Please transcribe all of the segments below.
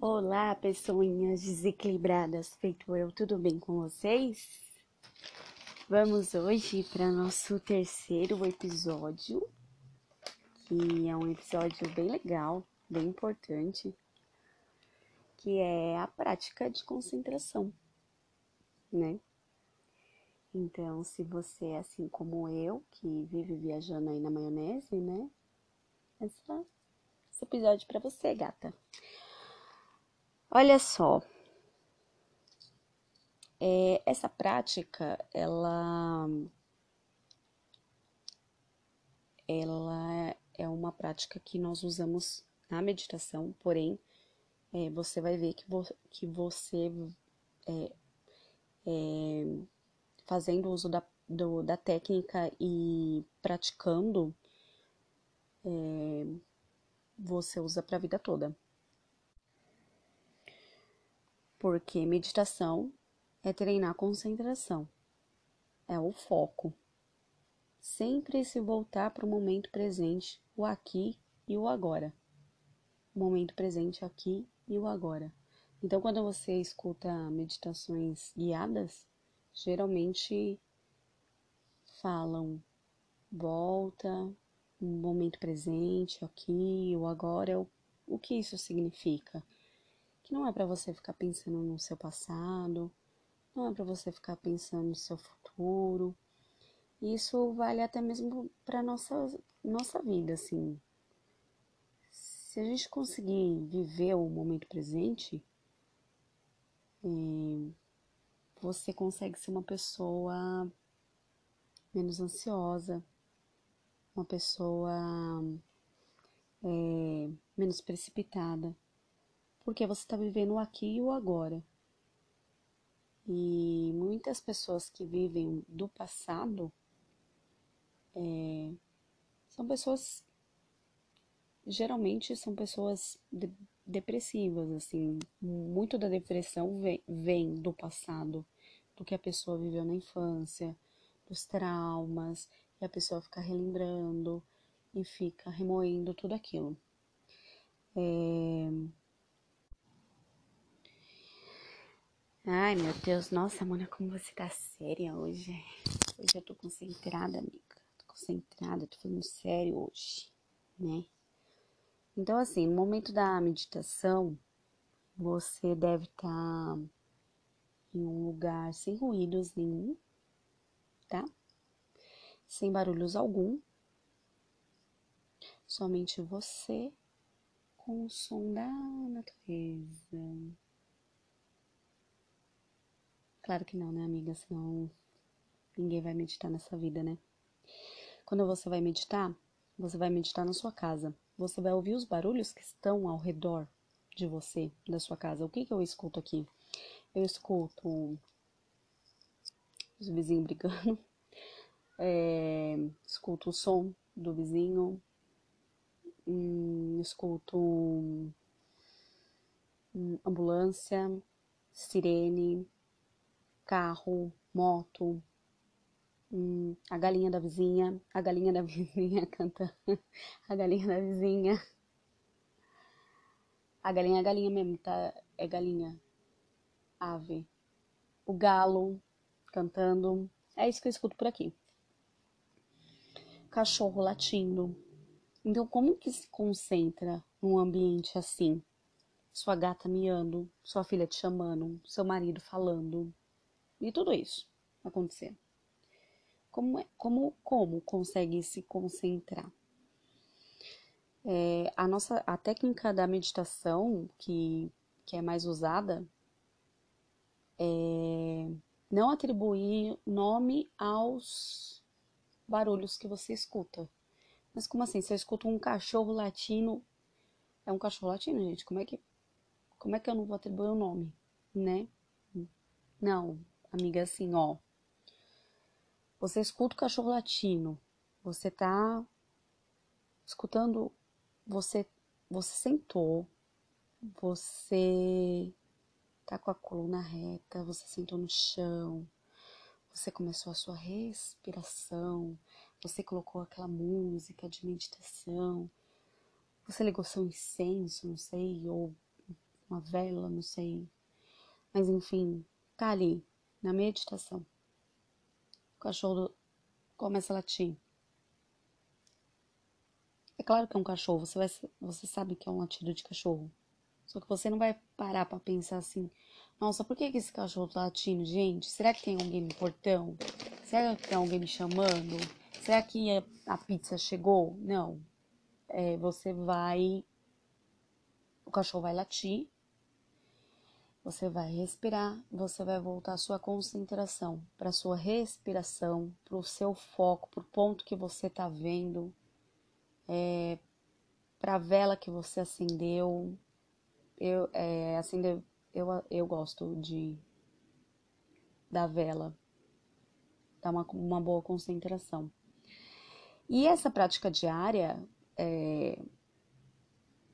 Olá, pessoinhas desequilibradas, feito eu, tudo bem com vocês? Vamos hoje para nosso terceiro episódio, que é um episódio bem legal, bem importante, que é a prática de concentração, né? Então, se você é assim como eu, que vive viajando aí na maionese, né? Essa, esse episódio para você, gata. Olha só, é, essa prática, ela, ela é uma prática que nós usamos na meditação, porém, é, você vai ver que, vo, que você, é, é, fazendo uso da, do, da técnica e praticando, é, você usa para a vida toda porque meditação é treinar concentração, é o foco. Sempre se voltar para o momento presente, o aqui e o agora. O momento presente aqui e o agora. Então, quando você escuta meditações guiadas, geralmente falam volta, momento presente, aqui, o agora. O, o que isso significa? Que não é para você ficar pensando no seu passado, não é para você ficar pensando no seu futuro. Isso vale até mesmo para nossa nossa vida, assim. Se a gente conseguir viver o momento presente, é, você consegue ser uma pessoa menos ansiosa, uma pessoa é, menos precipitada porque você está vivendo o aqui e o agora. E muitas pessoas que vivem do passado é, são pessoas, geralmente são pessoas de, depressivas, assim. Muito da depressão vem, vem do passado, do que a pessoa viveu na infância, dos traumas, e a pessoa fica relembrando e fica remoendo tudo aquilo. É, Ai, meu Deus, nossa, Mona, como você tá séria hoje. Hoje eu tô concentrada, amiga. Tô concentrada, tô falando sério hoje, né? Então, assim, no momento da meditação, você deve estar tá em um lugar sem ruídos nenhum, tá? Sem barulhos algum. Somente você com o som da natureza. Claro que não, né, amiga? Senão ninguém vai meditar nessa vida, né? Quando você vai meditar, você vai meditar na sua casa. Você vai ouvir os barulhos que estão ao redor de você, da sua casa. O que, que eu escuto aqui? Eu escuto os vizinhos brigando, é, escuto o som do vizinho, hum, escuto hum, ambulância, sirene, carro, moto, hum, a galinha da vizinha, a galinha da vizinha canta, a galinha da vizinha. A galinha, a galinha mesmo, tá? É galinha, ave. O galo cantando. É isso que eu escuto por aqui. Cachorro latindo. Então, como que se concentra num ambiente assim? Sua gata miando, sua filha te chamando, seu marido falando, e tudo isso acontecer. Como, é, como, como consegue se concentrar? É, a nossa a técnica da meditação que, que é mais usada é não atribuir nome aos barulhos que você escuta. Mas como assim? Se eu escuto um cachorro latino, é um cachorro latino, gente. Como é que como é que eu não vou atribuir o um nome, né? Não, amiga, assim, ó. Você escuta o cachorro latino, você tá escutando, você, você sentou, você tá com a coluna reta, você sentou no chão, você começou a sua respiração, você colocou aquela música de meditação, você ligou seu incenso, não sei, ou uma vela, não sei. Mas enfim, tá ali, na meditação. O cachorro começa a latir. É claro que é um cachorro, você, vai, você sabe que é um latido de cachorro. Só que você não vai parar para pensar assim, nossa, por que, que esse cachorro tá latindo, gente? Será que tem alguém no portão? Será que tem alguém me chamando? Será que a pizza chegou? Não. É, você vai. O cachorro vai latir. Você vai respirar. Você vai voltar a sua concentração para sua respiração, para o seu foco, para o ponto que você tá vendo, é, para a vela que você acendeu, eu é, acender eu, eu gosto de da vela dá uma, uma boa concentração e essa prática diária é,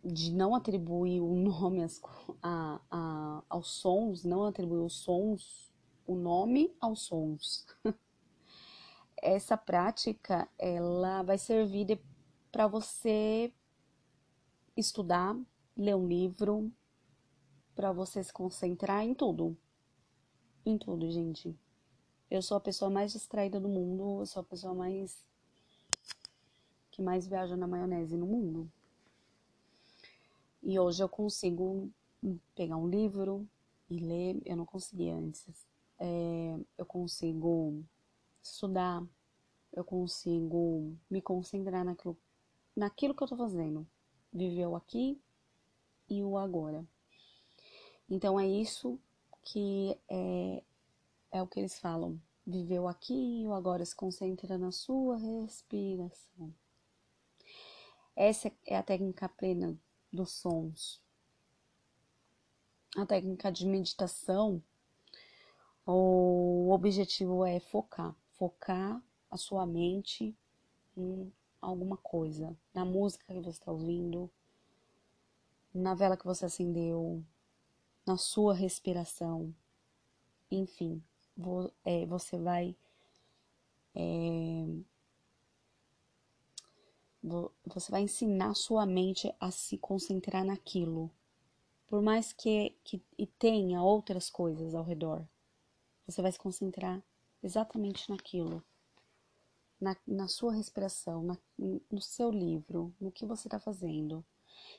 de não atribuir o nome às, a, a, aos sons não atribuir os sons o nome aos sons essa prática ela vai servir para você estudar ler um livro para você se concentrar em tudo. Em tudo, gente. Eu sou a pessoa mais distraída do mundo, eu sou a pessoa mais que mais viaja na maionese no mundo. E hoje eu consigo pegar um livro e ler, eu não conseguia antes. É, eu consigo estudar, eu consigo me concentrar naquilo, naquilo que eu tô fazendo. Viver o aqui e o agora. Então é isso que é, é o que eles falam. Viveu aqui e o agora se concentra na sua respiração. Essa é a técnica plena dos sons. A técnica de meditação, o objetivo é focar, focar a sua mente em alguma coisa, na música que você está ouvindo, na vela que você acendeu, na sua respiração. Enfim, é, você vai. É, você vai ensinar sua mente a se concentrar naquilo. Por mais que, que e tenha outras coisas ao redor, você vai se concentrar exatamente naquilo. Na, na sua respiração, na, no seu livro, no que você está fazendo.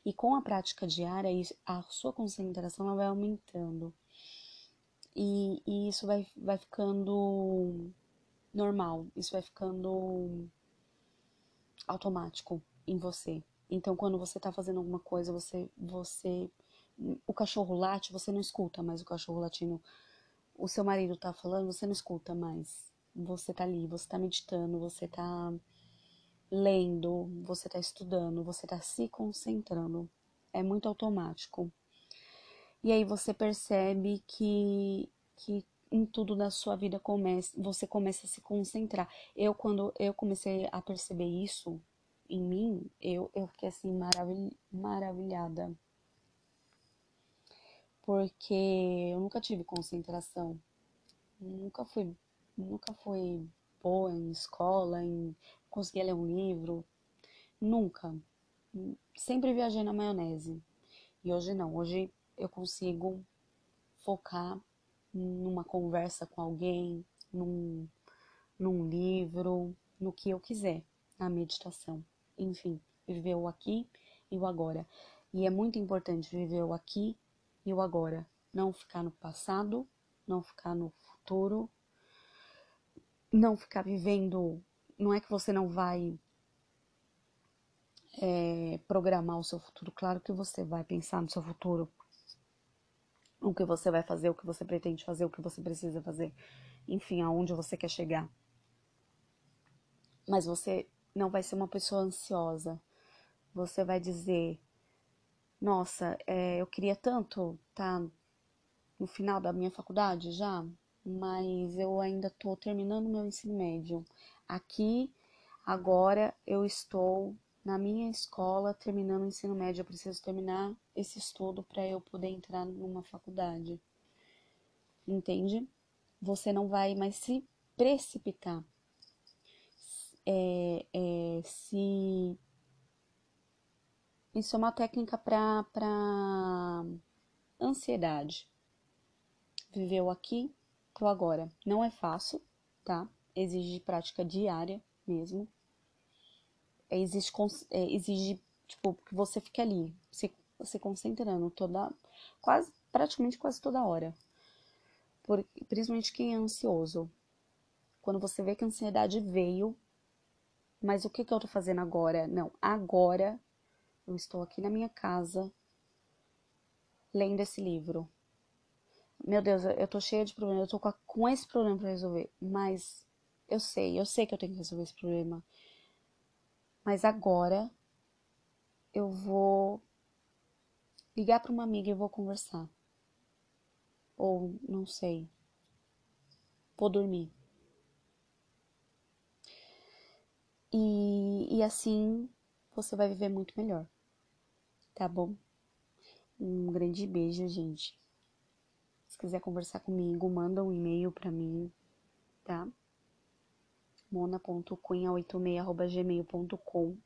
E com a prática diária, a sua concentração vai aumentando. E, e isso vai, vai ficando normal, isso vai ficando automático em você. Então, quando você tá fazendo alguma coisa, você, você, o cachorro late, você não escuta mais o cachorro latindo. O seu marido tá falando, você não escuta mais. Você tá ali, você tá meditando, você tá lendo, você está estudando, você está se concentrando. É muito automático. E aí você percebe que, que em tudo da sua vida começa, você começa a se concentrar. Eu, quando eu comecei a perceber isso em mim, eu, eu fiquei assim maravil, maravilhada. Porque eu nunca tive concentração. Nunca fui, nunca fui boa em escola, em conseguia ler um livro. Nunca. Sempre viajei na maionese. E hoje não. Hoje eu consigo focar numa conversa com alguém, num, num livro, no que eu quiser, na meditação. Enfim, viver o aqui e o agora. E é muito importante viver o aqui e o agora. Não ficar no passado, não ficar no futuro, não ficar vivendo não é que você não vai é, programar o seu futuro. Claro que você vai pensar no seu futuro, o que você vai fazer, o que você pretende fazer, o que você precisa fazer, enfim, aonde você quer chegar. Mas você não vai ser uma pessoa ansiosa. Você vai dizer: Nossa, é, eu queria tanto estar tá no final da minha faculdade já, mas eu ainda estou terminando meu ensino médio. Aqui, agora, eu estou na minha escola terminando o ensino médio. Eu preciso terminar esse estudo para eu poder entrar numa faculdade. Entende? Você não vai mais se precipitar. É, é, se isso é uma técnica para ansiedade. Viver o aqui pro agora. Não é fácil, tá? Exige prática diária mesmo. É, exige, é, exige tipo, que você fique ali, se, se concentrando toda, quase, praticamente quase toda hora. Por, principalmente quem é ansioso. Quando você vê que a ansiedade veio, mas o que, que eu tô fazendo agora? Não, agora eu estou aqui na minha casa lendo esse livro. Meu Deus, eu tô cheia de problemas, eu tô com esse problema para resolver, mas eu sei, eu sei que eu tenho que resolver esse problema. Mas agora eu vou ligar para uma amiga e vou conversar. Ou não sei. Vou dormir. E, e assim você vai viver muito melhor. Tá bom? Um grande beijo, gente. Se quiser conversar comigo, manda um e-mail para mim, tá? mona.cunha86.gmail.com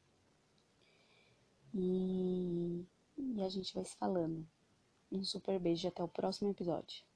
e, e a gente vai se falando. Um super beijo e até o próximo episódio.